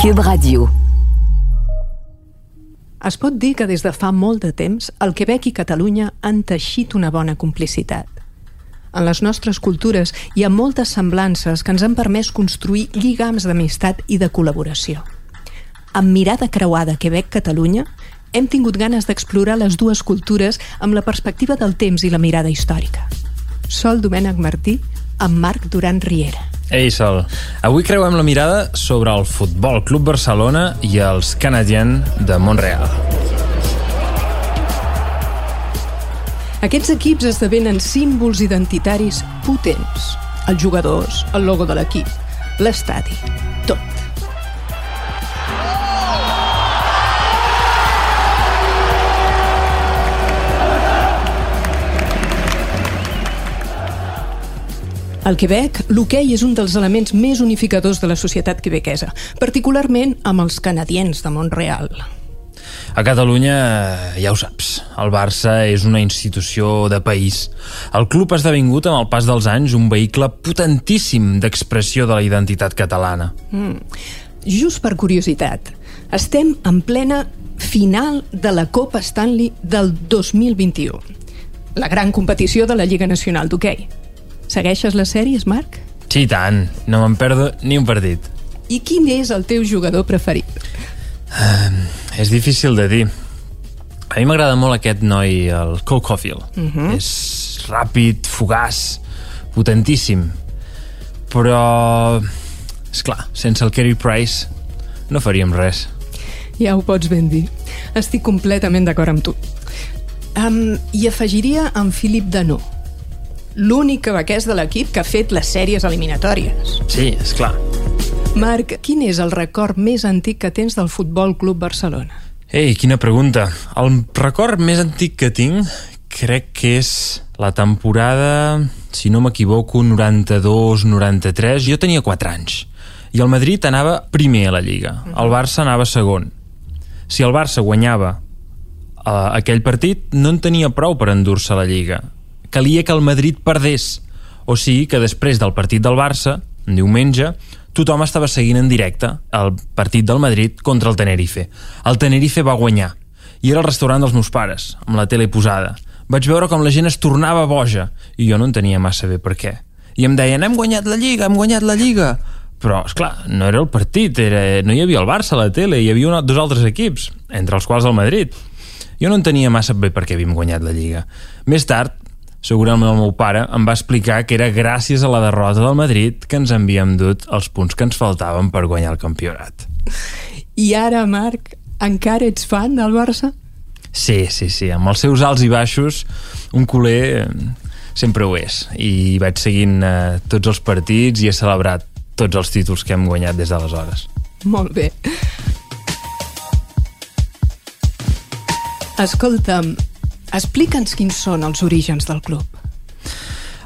Cube Radio. Es pot dir que des de fa molt de temps el Quebec i Catalunya han teixit una bona complicitat. En les nostres cultures hi ha moltes semblances que ens han permès construir lligams d'amistat i de col·laboració. Amb mirada creuada Quebec-Catalunya, hem tingut ganes d'explorar les dues cultures amb la perspectiva del temps i la mirada històrica. Sol Domènec Martí, amb Marc Duran Riera. Ei, Sol. Avui creuem la mirada sobre el Futbol Club Barcelona i els Canadiens de Montreal. Aquests equips esdevenen símbols identitaris potents. Els jugadors, el logo de l'equip, l'estadi, tot. Al Quebec, l'hoquei és un dels elements més unificadors de la societat quebequesa, particularment amb els canadiens de Montreal. A Catalunya, ja ho saps, el Barça és una institució de país. El club ha esdevingut amb el pas dels anys un vehicle potentíssim d'expressió de la identitat catalana. Mm. Just per curiositat, estem en plena final de la Copa Stanley del 2021, la gran competició de la Lliga Nacional d'Hockey. Segueixes les sèries, Marc? Sí, tant. No me'n perdo ni un partit. I quin és el teu jugador preferit? Uh, és difícil de dir. A mi m'agrada molt aquest noi, el Cole Caulfield. Uh -huh. És ràpid, fugaç, potentíssim. Però, és clar, sense el Kerry Price no faríem res. Ja ho pots ben dir. Estic completament d'acord amb tu. Um, I afegiria en Philip Danó, l'únic quebequès de l'equip que ha fet les sèries eliminatòries. Sí, és clar. Marc, quin és el record més antic que tens del Futbol Club Barcelona? Ei, quina pregunta. El record més antic que tinc crec que és la temporada, si no m'equivoco, 92-93. Jo tenia 4 anys. I el Madrid anava primer a la Lliga. El Barça anava segon. Si el Barça guanyava uh, aquell partit, no en tenia prou per endur-se la Lliga calia que el Madrid perdés. O sigui que després del partit del Barça, diumenge, tothom estava seguint en directe el partit del Madrid contra el Tenerife. El Tenerife va guanyar. I era el restaurant dels meus pares, amb la tele posada. Vaig veure com la gent es tornava boja i jo no entenia massa bé per què. I em deien, hem guanyat la Lliga, hem guanyat la Lliga. Però, és clar, no era el partit, era... no hi havia el Barça a la tele, hi havia una, dos altres equips, entre els quals el Madrid. Jo no entenia massa bé per què havíem guanyat la Lliga. Més tard, segurament el meu pare em va explicar que era gràcies a la derrota del Madrid que ens havíem dut els punts que ens faltaven per guanyar el campionat. I ara, Marc, encara ets fan del Barça? Sí, sí, sí. Amb els seus alts i baixos, un culer sempre ho és. I vaig seguint eh, tots els partits i he celebrat tots els títols que hem guanyat des d'aleshores. Molt bé. Escolta'm, Explica'ns quins són els orígens del club.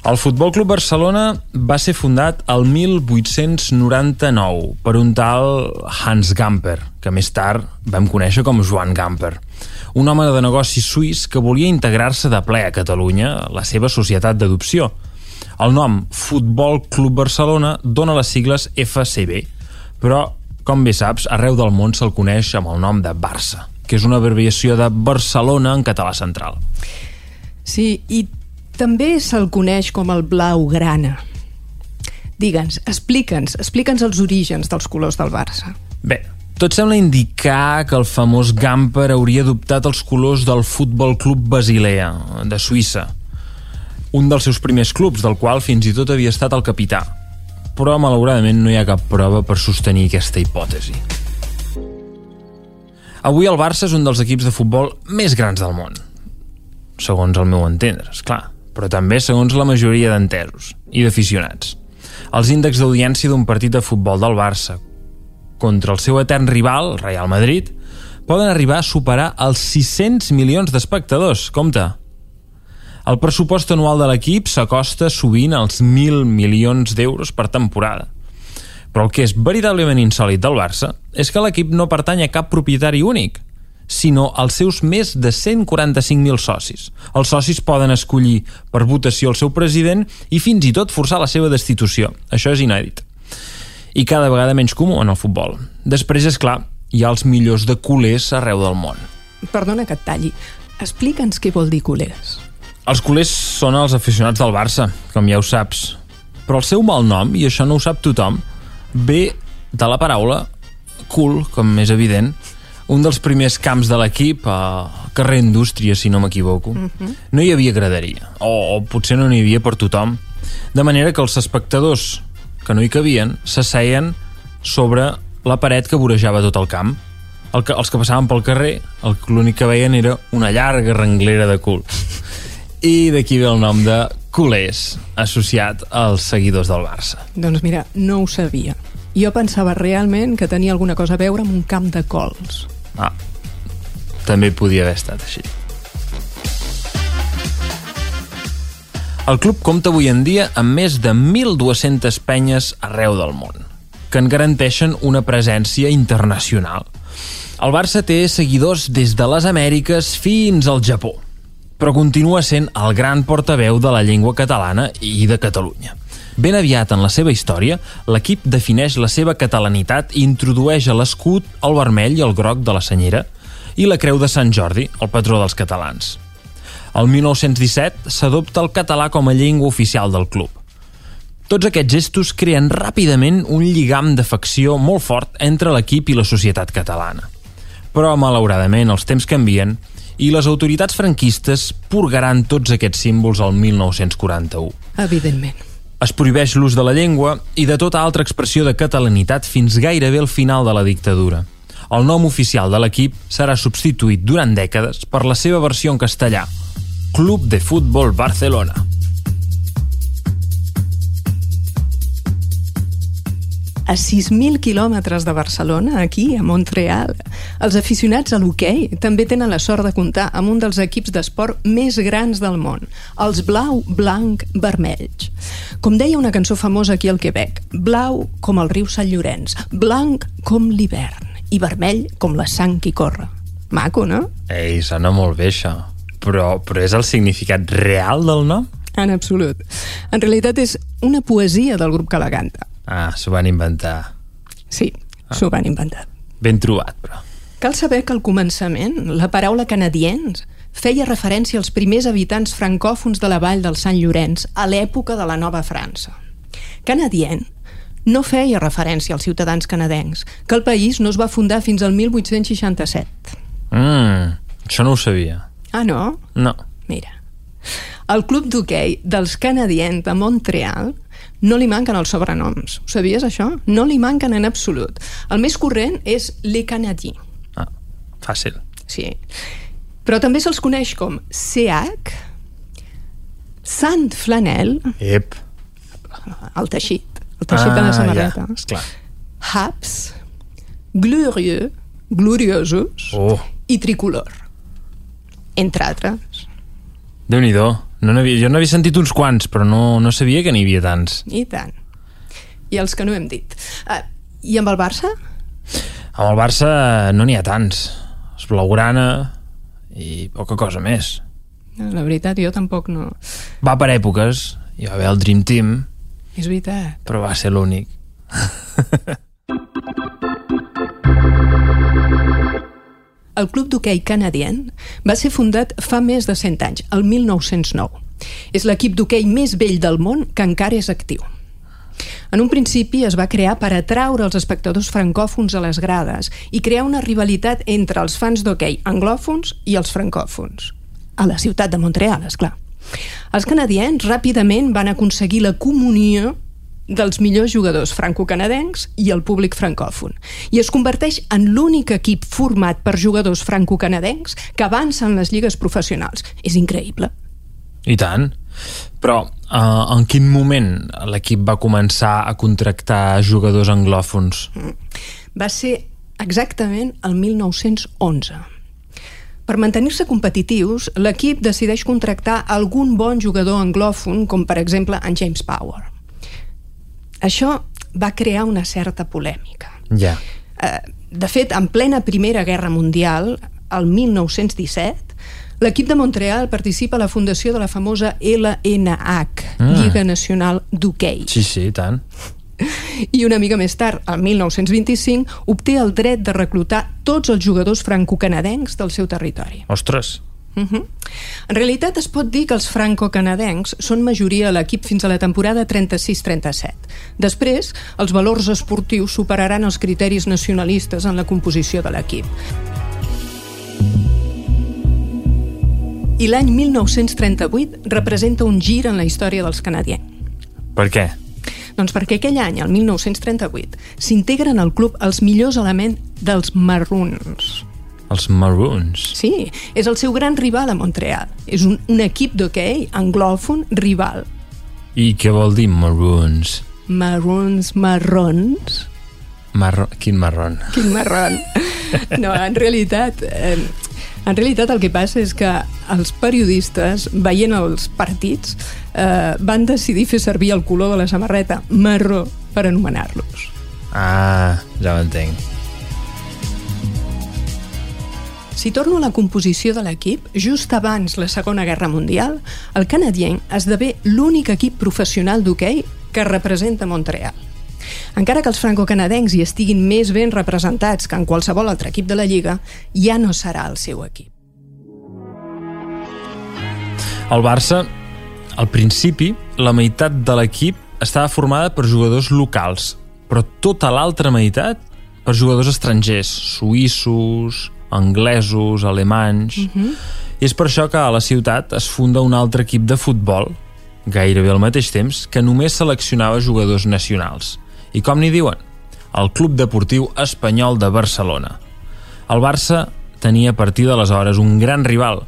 El Futbol Club Barcelona va ser fundat el 1899 per un tal Hans Gamper, que més tard vam conèixer com Joan Gamper, un home de negocis suís que volia integrar-se de ple a Catalunya, la seva societat d'adopció. El nom Futbol Club Barcelona dona les sigles FCB, però, com bé saps, arreu del món se'l coneix amb el nom de Barça que és una abreviació de Barcelona en català central. Sí, i també se'l coneix com el Blaugrana. Digue'ns, explica'ns, explica'ns els orígens dels colors del Barça. Bé, tot sembla indicar que el famós Gamper hauria adoptat els colors del Futbol Club Basilea, de Suïssa, un dels seus primers clubs, del qual fins i tot havia estat el capità. Però, malauradament, no hi ha cap prova per sostenir aquesta hipòtesi. Avui el Barça és un dels equips de futbol més grans del món. Segons el meu entendre, és clar, però també segons la majoria d'entesos i d'aficionats. Els índexs d'audiència d'un partit de futbol del Barça contra el seu etern rival, Real Madrid, poden arribar a superar els 600 milions d'espectadors. Compte! El pressupost anual de l'equip s'acosta sovint als 1.000 milions d'euros per temporada. Però el que és veritablement insòlid del Barça és que l'equip no pertany a cap propietari únic, sinó als seus més de 145.000 socis. Els socis poden escollir per votació el seu president i fins i tot forçar la seva destitució. Això és inèdit. i cada vegada menys comú en el futbol. Després, és clar, hi ha els millors de culers arreu del món. Perdona que et talli. Explica'ns què vol dir culers. Els culers són els aficionats del Barça, com ja ho saps. Però el seu mal nom, i això no ho sap tothom, ve de la paraula cool, com és evident, un dels primers camps de l'equip a carrer Indústria, si no m'equivoco. Uh -huh. No hi havia graderia, o, o potser no n'hi havia per tothom. De manera que els espectadors que no hi cabien s'asseien sobre la paret que vorejava tot el camp. El que, els que passaven pel carrer, l'únic que veien era una llarga renglera de cul. I d'aquí ve el nom de culers, associat als seguidors del Barça. Doncs mira, no ho sabia. Jo pensava realment que tenia alguna cosa a veure amb un camp de cols. Ah, també podia haver estat així. El club compta avui en dia amb més de 1.200 penyes arreu del món, que en garanteixen una presència internacional. El Barça té seguidors des de les Amèriques fins al Japó, però continua sent el gran portaveu de la llengua catalana i de Catalunya. Ben aviat en la seva història, l'equip defineix la seva catalanitat i introdueix a l'escut el vermell i el groc de la senyera i la creu de Sant Jordi, el patró dels catalans. El 1917 s'adopta el català com a llengua oficial del club. Tots aquests gestos creen ràpidament un lligam d'afecció molt fort entre l'equip i la societat catalana. Però, malauradament, els temps canvien i les autoritats franquistes purgaran tots aquests símbols al 1941. Evidentment. Es prohibeix l'ús de la llengua i de tota altra expressió de catalanitat fins gairebé al final de la dictadura. El nom oficial de l'equip serà substituït durant dècades per la seva versió en castellà, Club de Futbol Barcelona. A 6.000 quilòmetres de Barcelona, aquí, a Montreal, els aficionats a l'hoquei també tenen la sort de comptar amb un dels equips d'esport més grans del món, els blau, blanc, vermells. Com deia una cançó famosa aquí al Quebec, blau com el riu Sant Llorenç, blanc com l'hivern i vermell com la sang que corre. Maco, no? Ei, sona molt bé, això però, però és el significat real del nom? En absolut. En realitat és una poesia del grup que la canta. Ah, s'ho van inventar. Sí, ah. s'ho van inventar. Ben trobat, però. Cal saber que al començament la paraula canadiens feia referència als primers habitants francòfons de la vall del Sant Llorenç a l'època de la Nova França. Canadien no feia referència als ciutadans canadencs, que el país no es va fundar fins al 1867. Mm, això no ho sabia. Ah, no? No. Mira. Al club d'hoquei dels Canadiens de Montreal no li manquen els sobrenoms. Ho sabies, això? No li manquen en absolut. El més corrent és Le Canadien. Ah, fàcil. Sí. Però també se'ls coneix com CH, Sant Flanel... Ep. El teixit. El teixit ah, de la ah, samarreta. Ja, esclar. Haps, Glorieux, Gloriosos oh. i Tricolor entre altres. déu nhi no jo n'havia sentit uns quants, però no, no sabia que n'hi havia tants. I tant. I els que no hem dit. Uh, I amb el Barça? Amb el Barça no n'hi ha tants. És blaugrana i poca cosa més. La veritat, jo tampoc no... Va per èpoques. Hi va haver el Dream Team. És veritat. Però va ser l'únic. El Club d'Hoquei Canadien va ser fundat fa més de 100 anys, el 1909. És l'equip d'hoquei més vell del món que encara és actiu. En un principi es va crear per atraure els espectadors francòfons a les grades i crear una rivalitat entre els fans d'hoquei anglòfons i els francòfons. A la ciutat de Montreal, és clar. Els canadiens ràpidament van aconseguir la comunió dels millors jugadors franco-canadencs i el públic francòfon. I es converteix en l'únic equip format per jugadors franco-canadencs que avancen les lligues professionals. És increïble. I tant. Però uh, en quin moment l'equip va començar a contractar jugadors anglòfons? Mm. Va ser exactament el 1911. Per mantenir-se competitius, l'equip decideix contractar algun bon jugador anglòfon, com per exemple en James Power. Això va crear una certa polèmica. Ja. Eh, de fet, en plena Primera Guerra Mundial, el 1917, l'equip de Montreal participa a la fundació de la famosa LNH, mm. Lliga Nacional d'Hockey. Sí, sí, tant. I una mica més tard, el 1925, obté el dret de reclutar tots els jugadors franco-canadencs del seu territori. Ostres, Uh -huh. En realitat es pot dir que els franco-canadencs són majoria a l'equip fins a la temporada 36-37. Després, els valors esportius superaran els criteris nacionalistes en la composició de l'equip. I l'any 1938 representa un gir en la història dels canadiens. per què? Doncs perquè aquell any, el 1938, s'integren al club els millors elements dels Maroons. Els Maroons. Sí, és el seu gran rival a Montreal. És un, un equip d'hoquei anglòfon rival. I què vol dir Maroons? Maroons, marrons... Marro... Quin marron? Quin marron. No, en realitat... Eh, en realitat el que passa és que els periodistes, veient els partits, eh, van decidir fer servir el color de la samarreta marró per anomenar-los. Ah, ja ho entenc. Si torno a la composició de l'equip, just abans la Segona Guerra Mundial, el canadien esdevé l'únic equip professional d'hoquei que representa Montreal. Encara que els franco-canadencs hi estiguin més ben representats que en qualsevol altre equip de la Lliga, ja no serà el seu equip. El Barça, al principi, la meitat de l'equip estava formada per jugadors locals, però tota l'altra meitat per jugadors estrangers, suïssos, anglesos, alemanys... Uh -huh. I és per això que a la ciutat es funda un altre equip de futbol, gairebé al mateix temps, que només seleccionava jugadors nacionals. I com n'hi diuen? El Club Deportiu Espanyol de Barcelona. El Barça tenia a partir d'aleshores un gran rival,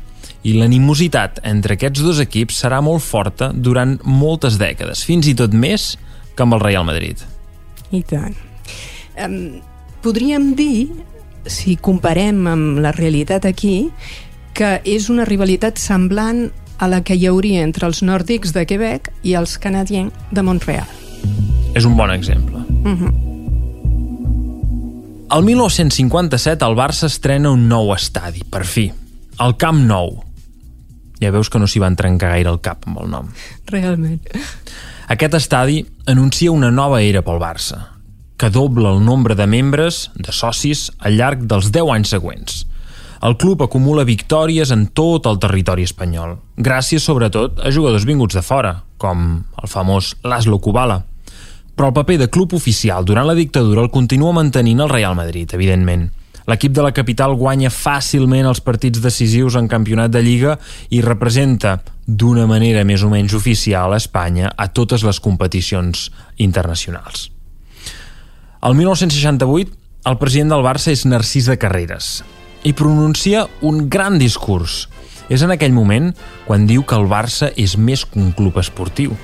i l'animositat entre aquests dos equips serà molt forta durant moltes dècades, fins i tot més que amb el Real Madrid. I tant. Um, podríem dir si comparem amb la realitat aquí, que és una rivalitat semblant a la que hi hauria entre els nòrdics de Quebec i els canadiens de Montreal. És un bon exemple. Uh -huh. El 1957 el Barça estrena un nou estadi, per fi, el Camp Nou. Ja veus que no s'hi van trencar gaire el cap amb el nom. Realment. Aquest estadi anuncia una nova era pel Barça, que dobla el nombre de membres, de socis, al llarg dels 10 anys següents. El club acumula victòries en tot el territori espanyol, gràcies sobretot a jugadors vinguts de fora, com el famós Laszlo Kubala, però el paper de club oficial durant la dictadura el continua mantenint el Real Madrid, evidentment. L'equip de la capital guanya fàcilment els partits decisius en campionat de Lliga i representa d'una manera més o menys oficial a Espanya a totes les competicions internacionals. El 1968, el president del Barça és Narcís de Carreras i pronuncia un gran discurs. És en aquell moment quan diu que el Barça és més que un club esportiu.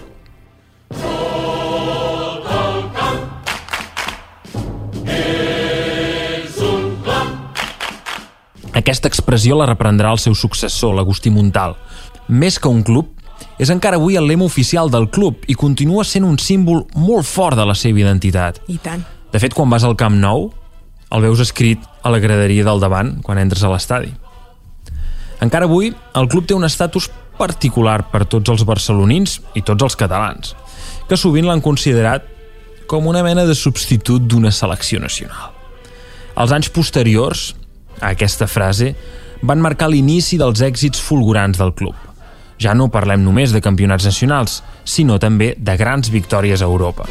Aquesta expressió la reprendrà el seu successor, l'Agustí Montal. Més que un club, és encara avui el lema oficial del club i continua sent un símbol molt fort de la seva identitat. I tant. De fet, quan vas al Camp Nou, el veus escrit a la graderia del davant quan entres a l'estadi. Encara avui, el club té un estatus particular per tots els barcelonins i tots els catalans, que sovint l'han considerat com una mena de substitut d'una selecció nacional. Els anys posteriors aquesta frase van marcar l'inici dels èxits fulgurants del club. Ja no parlem només de campionats nacionals, sinó també de grans victòries a Europa.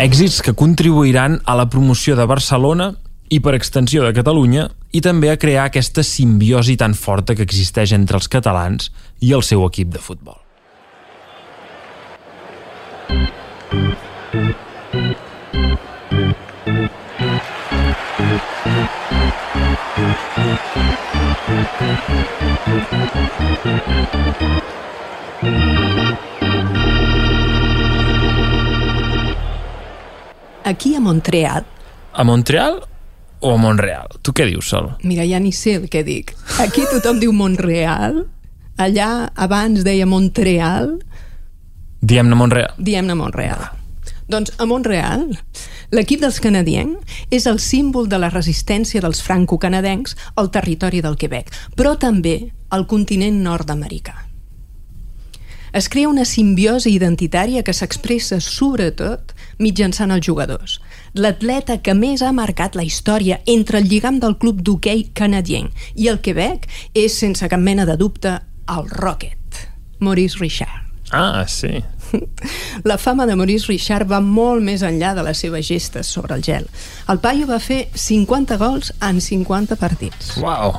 Èxits que contribuiran a la promoció de Barcelona i per extensió de Catalunya i també a crear aquesta simbiosi tan forta que existeix entre els catalans i el seu equip de futbol. Aquí a Montreal... A Montreal o a Montreal? Tu què dius, Sol? Mira, ja ni sé el que dic. Aquí tothom diu Montreal, allà abans deia Montreal... Diem-ne Montreal. Diem-ne Montreal. Doncs a Montreal, l'equip dels canadiens és el símbol de la resistència dels franco-canadencs al territori del Quebec, però també al continent nord-americà. Es crea una simbiosi identitària que s'expressa sobretot mitjançant els jugadors. L'atleta que més ha marcat la història entre el lligam del club d'hoquei canadien i el Quebec és, sense cap mena de dubte, el Rocket, Maurice Richard. Ah, sí. La fama de Maurice Richard va molt més enllà de les seves gestes sobre el gel. El paio va fer 50 gols en 50 partits. Uau!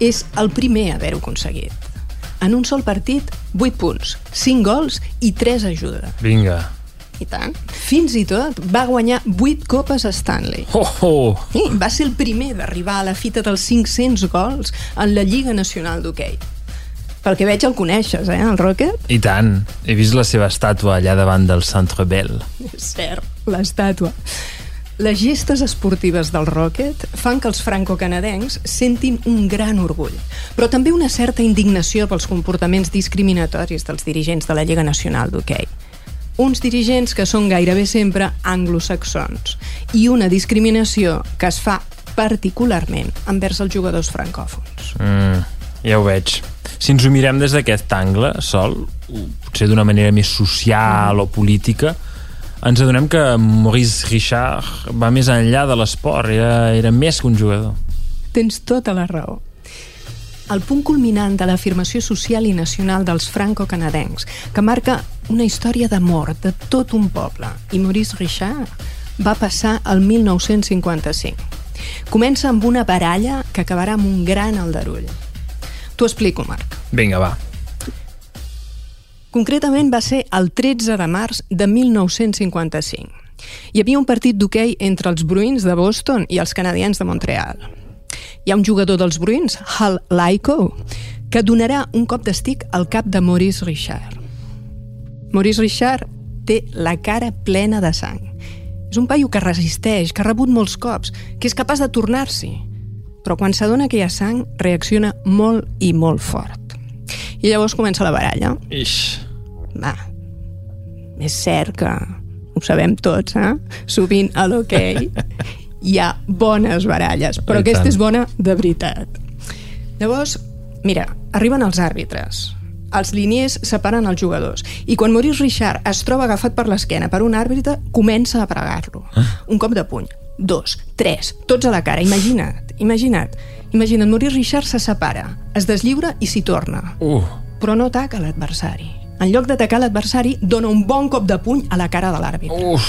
És el primer a haver-ho aconseguit. En un sol partit, 8 punts, 5 gols i 3 ajudes. Vinga. I tant. Fins i tot va guanyar 8 copes Stanley. Oh, oh. I va ser el primer d'arribar a la fita dels 500 gols en la Lliga Nacional d'Hockey. Pel que veig el coneixes, eh, el Rocket? I tant. He vist la seva estàtua allà davant del Centre Bell. És cert, l'estàtua. Les gestes esportives del Rocket fan que els franco-canadencs sentin un gran orgull, però també una certa indignació pels comportaments discriminatoris dels dirigents de la Lliga Nacional d'Hockey. Uns dirigents que són gairebé sempre anglosaxons i una discriminació que es fa particularment envers els jugadors francòfons. Mm, ja ho veig. Si ens ho mirem des d'aquest angle, Sol, potser d'una manera més social o política, ens adonem que Maurice Richard va més enllà de l'esport, era, era més que un jugador. Tens tota la raó. El punt culminant de l'afirmació social i nacional dels franco-canadencs, que marca una història d'amor de tot un poble, i Maurice Richard va passar el 1955. Comença amb una baralla que acabarà amb un gran aldarull. T'ho explico, Marc. Vinga, va. Concretament va ser el 13 de març de 1955. Hi havia un partit d'hoquei entre els Bruins de Boston i els canadians de Montreal. Hi ha un jugador dels Bruins, Hal Laiko, que donarà un cop d'estic al cap de Maurice Richard. Maurice Richard té la cara plena de sang. És un paio que resisteix, que ha rebut molts cops, que és capaç de tornar-s'hi. Però quan s'adona que hi ha sang, reacciona molt i molt fort. I llavors comença la baralla. Ix. Va, és cert que ho sabem tots, eh? Sovint a l'hoquei hi ha bones baralles, però I aquesta tant. és bona de veritat. Llavors, mira, arriben els àrbitres. Els liniers separen els jugadors i quan Maurice Richard es troba agafat per l'esquena per un àrbitre, comença a pregar-lo. Un cop de puny, dos, tres, tots a la cara. Imagina't, imagina't. Imagina't, Maurice Richard se separa, es deslliura i s'hi torna Uh, però no ataca l'adversari. En lloc d'atacar l'adversari, dona un bon cop de puny a la cara de l'àrbitre. uf.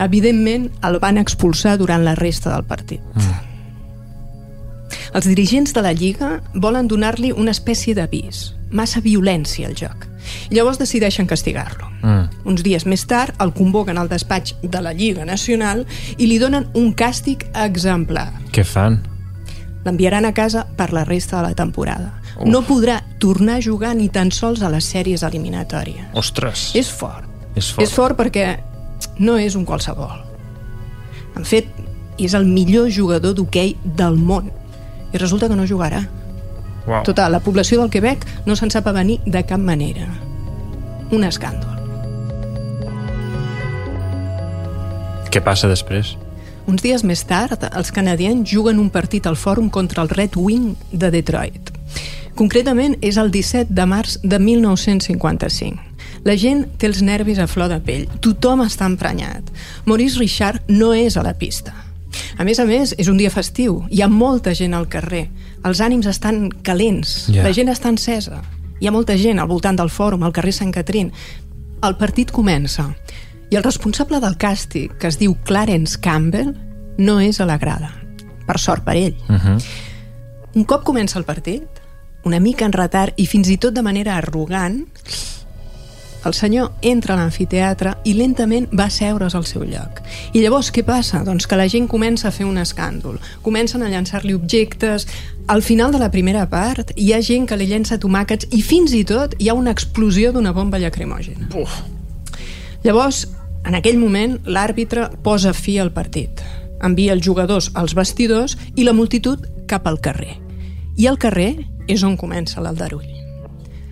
Evidentment, el van expulsar durant la resta del partit. Els dirigents de la Lliga volen donar-li una espècie d'avís, massa violència al joc. I llavors decideixen castigar-lo. Mm. Uns dies més tard el convoquen al despatx de la Lliga Nacional i li donen un càstig exemplar. Què fan? L'enviaran a casa per la resta de la temporada. No podrà tornar a jugar ni tan sols a les sèries eliminatòries. Ostres. És fort. És fort. És fort perquè no és un qualsevol. En fet, és el millor jugador d'hoquei del món. I resulta que no jugarà. Uau. Tota la població del Quebec no se'n sap avenir de cap manera. Un escàndol. Què passa després? Uns dies més tard, els canadians juguen un partit al fòrum contra el Red Wing de Detroit. Concretament, és el 17 de març de 1955. La gent té els nervis a flor de pell. Tothom està emprenyat. Maurice Richard no és a la pista. A més a més, és un dia festiu. Hi ha molta gent al carrer. Els ànims estan calents. Ja. La gent està encesa. Hi ha molta gent al voltant del fòrum, al carrer Sant Catrín. El partit comença. I el responsable del càstig, que es diu Clarence Campbell, no és a la grada. Per sort per ell. Uh -huh. Un cop comença el partit, una mica en retard i fins i tot de manera arrogant, el senyor entra a l'amfiteatre i lentament va seure's al seu lloc. I llavors què passa? Doncs que la gent comença a fer un escàndol. Comencen a llançar-li objectes. Al final de la primera part hi ha gent que li llença tomàquets i fins i tot hi ha una explosió d'una bomba lacrimògena. Uf. Llavors, en aquell moment, l'àrbitre posa fi al partit. Envia els jugadors als vestidors i la multitud cap al carrer. I al carrer és on comença l'aldarull.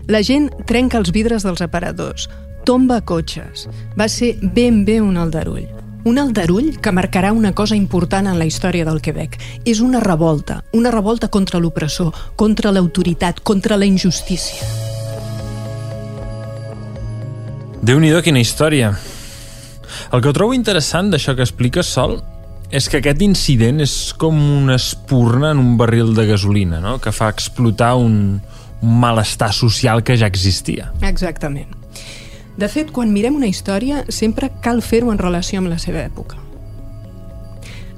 La gent trenca els vidres dels aparadors, tomba cotxes. Va ser ben bé un aldarull. Un aldarull que marcarà una cosa important en la història del Quebec. És una revolta, una revolta contra l'opressor, contra l'autoritat, contra la injustícia. déu nhi quina història. El que trobo interessant d'això que expliques, Sol, és que aquest incident és com una espurna en un barril de gasolina, no? que fa explotar un, un malestar social que ja existia. Exactament. De fet, quan mirem una història, sempre cal fer-ho en relació amb la seva època.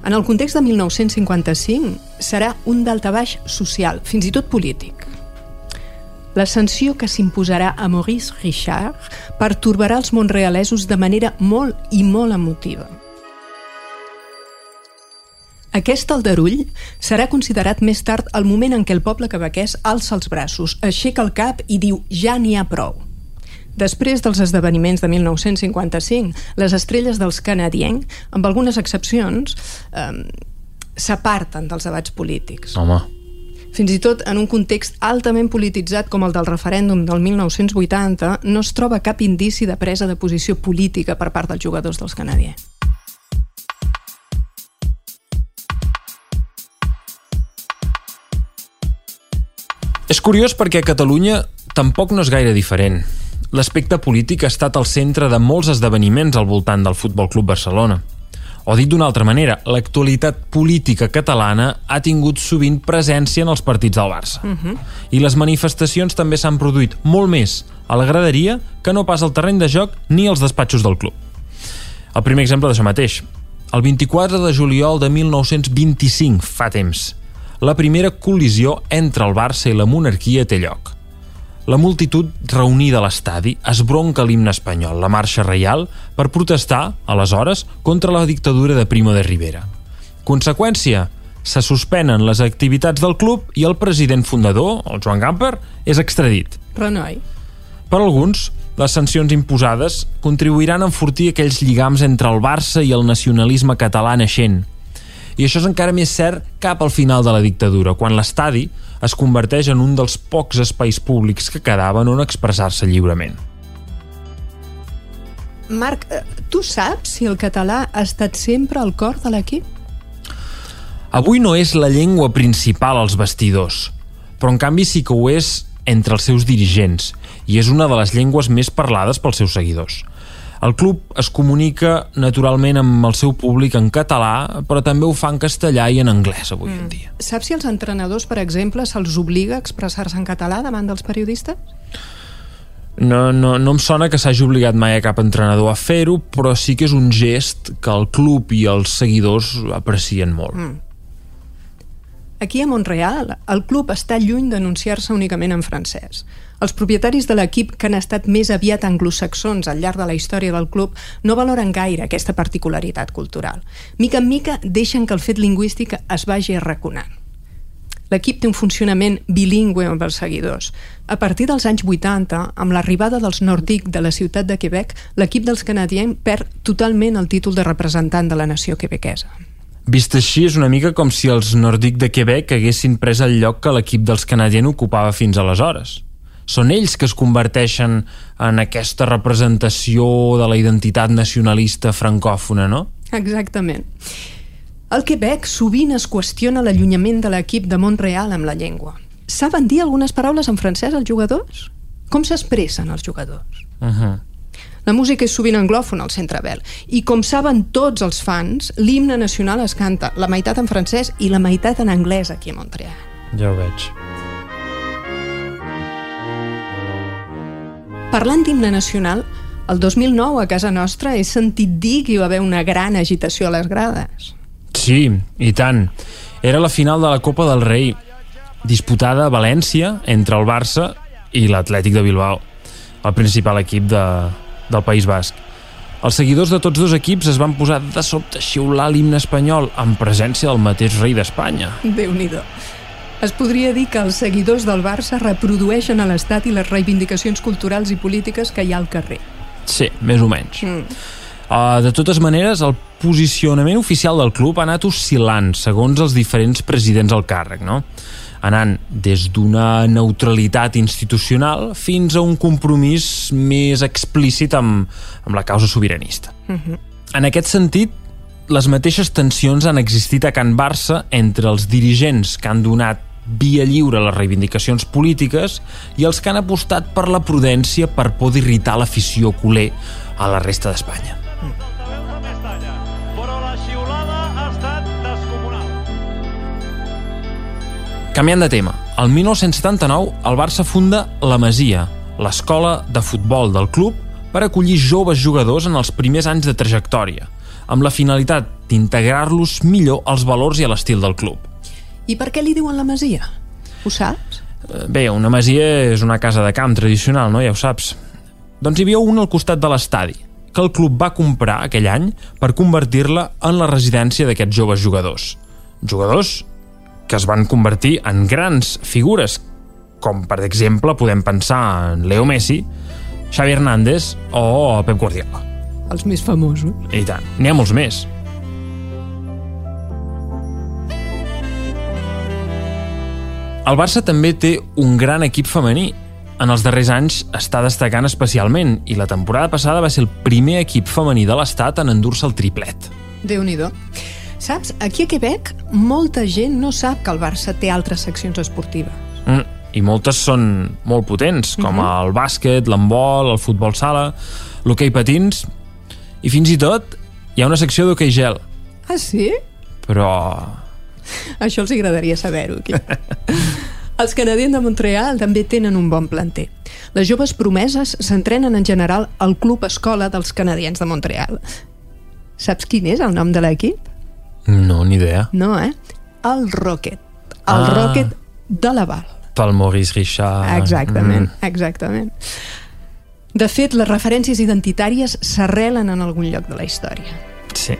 En el context de 1955, serà un daltabaix social, fins i tot polític. La sanció que s'imposarà a Maurice Richard pertorbarà els montrealesos de manera molt i molt emotiva. Aquest aldarull serà considerat més tard el moment en què el poble quebequès alça els braços, aixeca el cap i diu ja n'hi ha prou. Després dels esdeveniments de 1955, les estrelles dels canadiens, amb algunes excepcions, eh, s'aparten dels debats polítics. Home. Fins i tot en un context altament polititzat com el del referèndum del 1980, no es troba cap indici de presa de posició política per part dels jugadors dels canadiens. És curiós perquè a Catalunya tampoc no és gaire diferent l'aspecte polític ha estat al centre de molts esdeveniments al voltant del Futbol Club Barcelona. O dit d'una altra manera, l'actualitat política catalana ha tingut sovint presència en els partits del Barça. Uh -huh. I les manifestacions també s'han produït molt més a la graderia que no pas al terreny de joc ni als despatxos del club. El primer exemple d'això mateix. El 24 de juliol de 1925, fa temps, la primera col·lisió entre el Barça i la monarquia té lloc. La multitud reunida a l'estadi esbronca l'himne espanyol, la marxa reial, per protestar, aleshores, contra la dictadura de Primo de Rivera. Conseqüència, se suspenen les activitats del club i el president fundador, el Joan Gamper, és extradit. Renoi. Per alguns, les sancions imposades contribuiran a enfortir aquells lligams entre el Barça i el nacionalisme català naixent. I això és encara més cert cap al final de la dictadura, quan l'estadi es converteix en un dels pocs espais públics que quedaven on expressar-se lliurement. Marc, eh, tu saps si el català ha estat sempre al cor de l'equip? Avui no és la llengua principal als vestidors, però en canvi sí que ho és entre els seus dirigents i és una de les llengües més parlades pels seus seguidors. El club es comunica naturalment amb el seu públic en català, però també ho fa en castellà i en anglès avui mm. en dia. Saps si els entrenadors, per exemple, se'ls obliga a expressar-se en català davant dels periodistes? No, no, no em sona que s'hagi obligat mai a cap entrenador a fer-ho, però sí que és un gest que el club i els seguidors aprecien molt. Mm. Aquí a Montreal, el club està lluny d'anunciar-se únicament en francès. Els propietaris de l'equip, que han estat més aviat anglosaxons al llarg de la història del club, no valoren gaire aquesta particularitat cultural. Mica en mica deixen que el fet lingüístic es vagi arraconant. L'equip té un funcionament bilingüe amb els seguidors. A partir dels anys 80, amb l'arribada dels Nordic de la ciutat de Quebec, l'equip dels canadiens perd totalment el títol de representant de la nació quebequesa. Vist així, és una mica com si els Nordic de Quebec haguessin pres el lloc que l'equip dels Canadiens ocupava fins aleshores. Són ells que es converteixen en aquesta representació de la identitat nacionalista francòfona, no? Exactament. Al Quebec sovint es qüestiona l'allunyament de l'equip de Montreal amb la llengua. Saben dir algunes paraules en francès als jugadors? Com s'expressen els jugadors? Uh -huh. La música és sovint anglòfona al Centre Bell. I com saben tots els fans, l'himne nacional es canta la meitat en francès i la meitat en anglès aquí a Montreal. Ja ho veig. Parlant d'himne nacional, el 2009 a casa nostra he sentit dir que hi va haver una gran agitació a les grades. Sí, i tant. Era la final de la Copa del Rei, disputada a València entre el Barça i l'Atlètic de Bilbao, el principal equip de, del País Basc. Els seguidors de tots dos equips es van posar de sobte a xiular l'himne espanyol en presència del mateix rei d'Espanya. déu nhi Es podria dir que els seguidors del Barça reprodueixen a l'estat i les reivindicacions culturals i polítiques que hi ha al carrer. Sí, més o menys. Mm. Uh, de totes maneres, el posicionament oficial del club ha anat oscil·lant segons els diferents presidents al càrrec, no? anant des d'una neutralitat institucional fins a un compromís més explícit amb, amb la causa sobiranista. Uh mhm. -huh. En aquest sentit, les mateixes tensions han existit a Can Barça entre els dirigents que han donat via lliure a les reivindicacions polítiques i els que han apostat per la prudència per por d'irritar l'afició culer a la resta d'Espanya. Canviant de tema, el 1979 el Barça funda la Masia, l'escola de futbol del club, per acollir joves jugadors en els primers anys de trajectòria, amb la finalitat d'integrar-los millor als valors i a l'estil del club. I per què li diuen la Masia? Ho saps? Eh, bé, una masia és una casa de camp tradicional, no? Ja ho saps. Doncs hi havia una al costat de l'estadi, que el club va comprar aquell any per convertir-la en la residència d'aquests joves jugadors. Jugadors que es van convertir en grans figures, com per exemple podem pensar en Leo Messi, Xavi Hernández o Pep Guardiola. Els més famosos. I tant, n'hi ha molts més. El Barça també té un gran equip femení. En els darrers anys està destacant especialment i la temporada passada va ser el primer equip femení de l'Estat en endur-se el triplet. déu nhi Saps, aquí a Quebec molta gent no sap que el Barça té altres seccions esportives. Mm, I moltes són molt potents, com uh mhm. -huh. el bàsquet, l'handbol, el futbol sala, l'hoquei patins, i fins i tot hi ha una secció d'hoquei gel. Ah, sí? Però... Això els agradaria saber-ho, aquí. Els canadiens de Montreal també tenen un bon planter. Les joves promeses s'entrenen en general al Club Escola dels Canadiens de Montreal. Saps quin és el nom de l'equip? No, ni idea. No, eh? El Rocket. El ah. Rocket de Laval. Pel Maurice Richard. Exactament, mm. exactament. De fet, les referències identitàries s'arrelen en algun lloc de la història. Sí.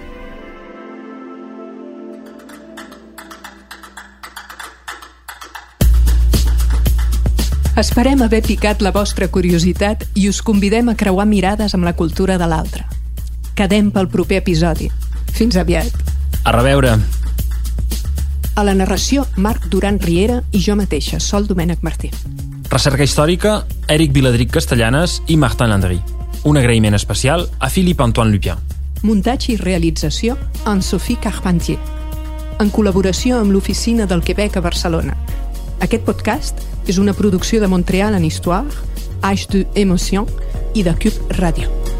Esperem haver picat la vostra curiositat i us convidem a creuar mirades amb la cultura de l'altre. Quedem pel proper episodi. Fins aviat. A reveure. A la narració, Marc Duran Riera i jo mateixa, Sol Domènec Martí. Recerca històrica, Eric Viladric Castellanes i Martin Landry. Un agraïment especial a Philippe Antoine Lupien. Muntatge i realització, en Sophie Carpentier. En col·laboració amb l'Oficina del Quebec a Barcelona. Aquest podcast és una producció de Montreal en Histoire, H2 Emotion i de Cube Radio.